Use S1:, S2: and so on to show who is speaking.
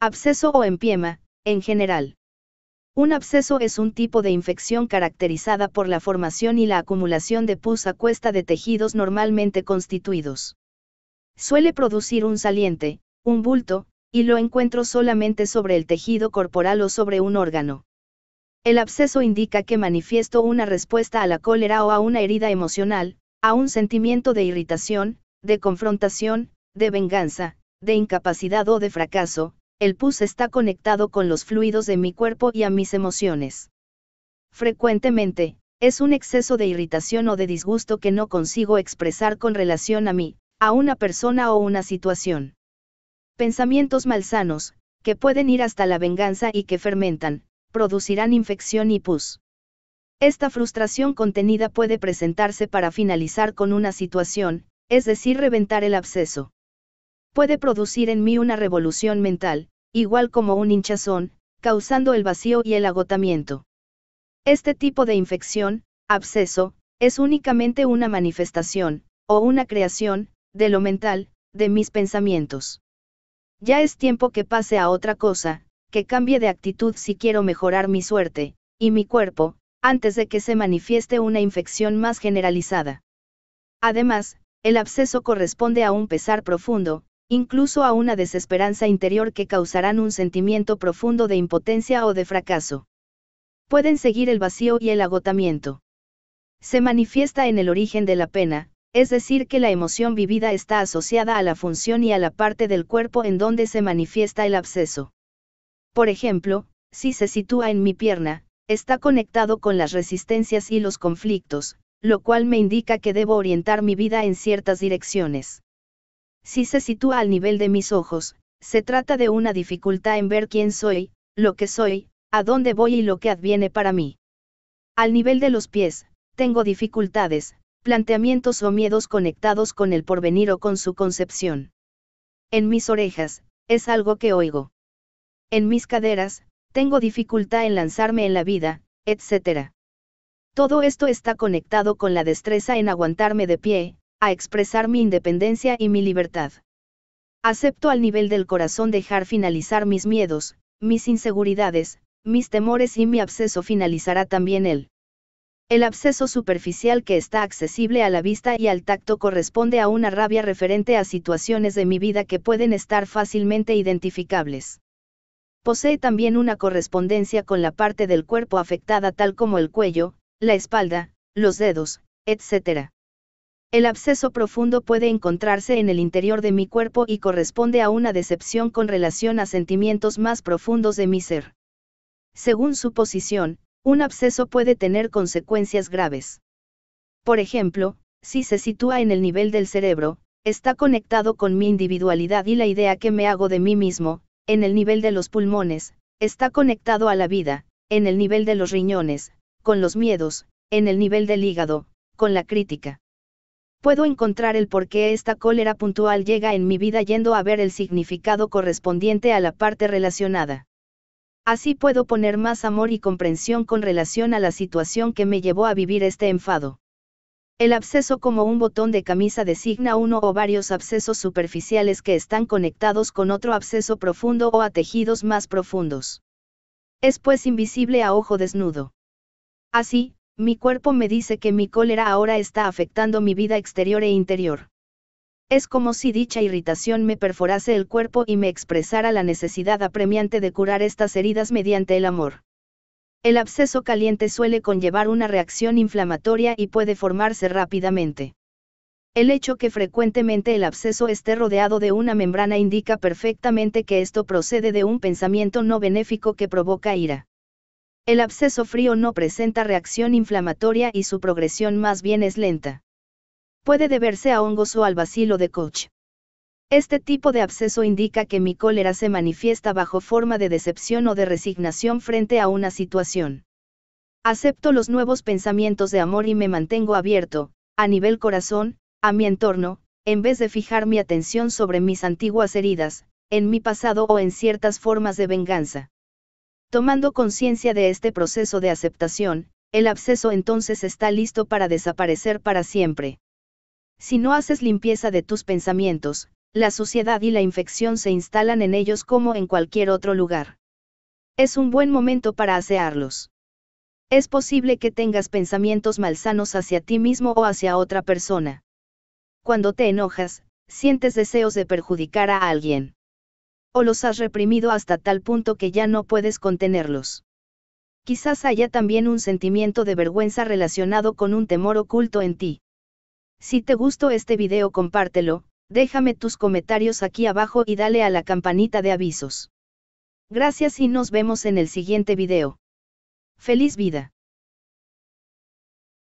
S1: Absceso o empiema, en general. Un absceso es un tipo de infección caracterizada por la formación y la acumulación de pus a cuesta de tejidos normalmente constituidos. Suele producir un saliente, un bulto, y lo encuentro solamente sobre el tejido corporal o sobre un órgano. El absceso indica que manifiesto una respuesta a la cólera o a una herida emocional, a un sentimiento de irritación, de confrontación, de venganza, de incapacidad o de fracaso, el pus está conectado con los fluidos de mi cuerpo y a mis emociones. Frecuentemente, es un exceso de irritación o de disgusto que no consigo expresar con relación a mí, a una persona o una situación. Pensamientos malsanos, que pueden ir hasta la venganza y que fermentan, producirán infección y pus. Esta frustración contenida puede presentarse para finalizar con una situación, es decir, reventar el absceso. Puede producir en mí una revolución mental, igual como un hinchazón, causando el vacío y el agotamiento. Este tipo de infección, absceso, es únicamente una manifestación, o una creación, de lo mental, de mis pensamientos. Ya es tiempo que pase a otra cosa, que cambie de actitud si quiero mejorar mi suerte, y mi cuerpo, antes de que se manifieste una infección más generalizada. Además, el absceso corresponde a un pesar profundo, incluso a una desesperanza interior que causarán un sentimiento profundo de impotencia o de fracaso. Pueden seguir el vacío y el agotamiento. Se manifiesta en el origen de la pena, es decir, que la emoción vivida está asociada a la función y a la parte del cuerpo en donde se manifiesta el absceso. Por ejemplo, si se sitúa en mi pierna, está conectado con las resistencias y los conflictos, lo cual me indica que debo orientar mi vida en ciertas direcciones. Si se sitúa al nivel de mis ojos, se trata de una dificultad en ver quién soy, lo que soy, a dónde voy y lo que adviene para mí. Al nivel de los pies, tengo dificultades, planteamientos o miedos conectados con el porvenir o con su concepción. En mis orejas, es algo que oigo. En mis caderas, tengo dificultad en lanzarme en la vida, etc. Todo esto está conectado con la destreza en aguantarme de pie, a expresar mi independencia y mi libertad. Acepto al nivel del corazón dejar finalizar mis miedos, mis inseguridades, mis temores y mi absceso finalizará también él. El absceso superficial que está accesible a la vista y al tacto corresponde a una rabia referente a situaciones de mi vida que pueden estar fácilmente identificables. Posee también una correspondencia con la parte del cuerpo afectada tal como el cuello, la espalda, los dedos, etc. El absceso profundo puede encontrarse en el interior de mi cuerpo y corresponde a una decepción con relación a sentimientos más profundos de mi ser. Según su posición, un absceso puede tener consecuencias graves. Por ejemplo, si se sitúa en el nivel del cerebro, está conectado con mi individualidad y la idea que me hago de mí mismo, en el nivel de los pulmones, está conectado a la vida, en el nivel de los riñones, con los miedos, en el nivel del hígado, con la crítica puedo encontrar el por qué esta cólera puntual llega en mi vida yendo a ver el significado correspondiente a la parte relacionada. Así puedo poner más amor y comprensión con relación a la situación que me llevó a vivir este enfado. El absceso como un botón de camisa designa uno o varios abscesos superficiales que están conectados con otro absceso profundo o a tejidos más profundos. Es pues invisible a ojo desnudo. Así, mi cuerpo me dice que mi cólera ahora está afectando mi vida exterior e interior. Es como si dicha irritación me perforase el cuerpo y me expresara la necesidad apremiante de curar estas heridas mediante el amor. El absceso caliente suele conllevar una reacción inflamatoria y puede formarse rápidamente. El hecho que frecuentemente el absceso esté rodeado de una membrana indica perfectamente que esto procede de un pensamiento no benéfico que provoca ira. El absceso frío no presenta reacción inflamatoria y su progresión más bien es lenta. Puede deberse a hongos o al bacilo de Koch. Este tipo de absceso indica que mi cólera se manifiesta bajo forma de decepción o de resignación frente a una situación. Acepto los nuevos pensamientos de amor y me mantengo abierto, a nivel corazón, a mi entorno, en vez de fijar mi atención sobre mis antiguas heridas, en mi pasado o en ciertas formas de venganza. Tomando conciencia de este proceso de aceptación, el absceso entonces está listo para desaparecer para siempre. Si no haces limpieza de tus pensamientos, la suciedad y la infección se instalan en ellos como en cualquier otro lugar. Es un buen momento para asearlos. Es posible que tengas pensamientos malsanos hacia ti mismo o hacia otra persona. Cuando te enojas, sientes deseos de perjudicar a alguien. O los has reprimido hasta tal punto que ya no puedes contenerlos. Quizás haya también un sentimiento de vergüenza relacionado con un temor oculto en ti. Si te gustó este video compártelo, déjame tus comentarios aquí abajo y dale a la campanita de avisos. Gracias y nos vemos en el siguiente video. Feliz vida.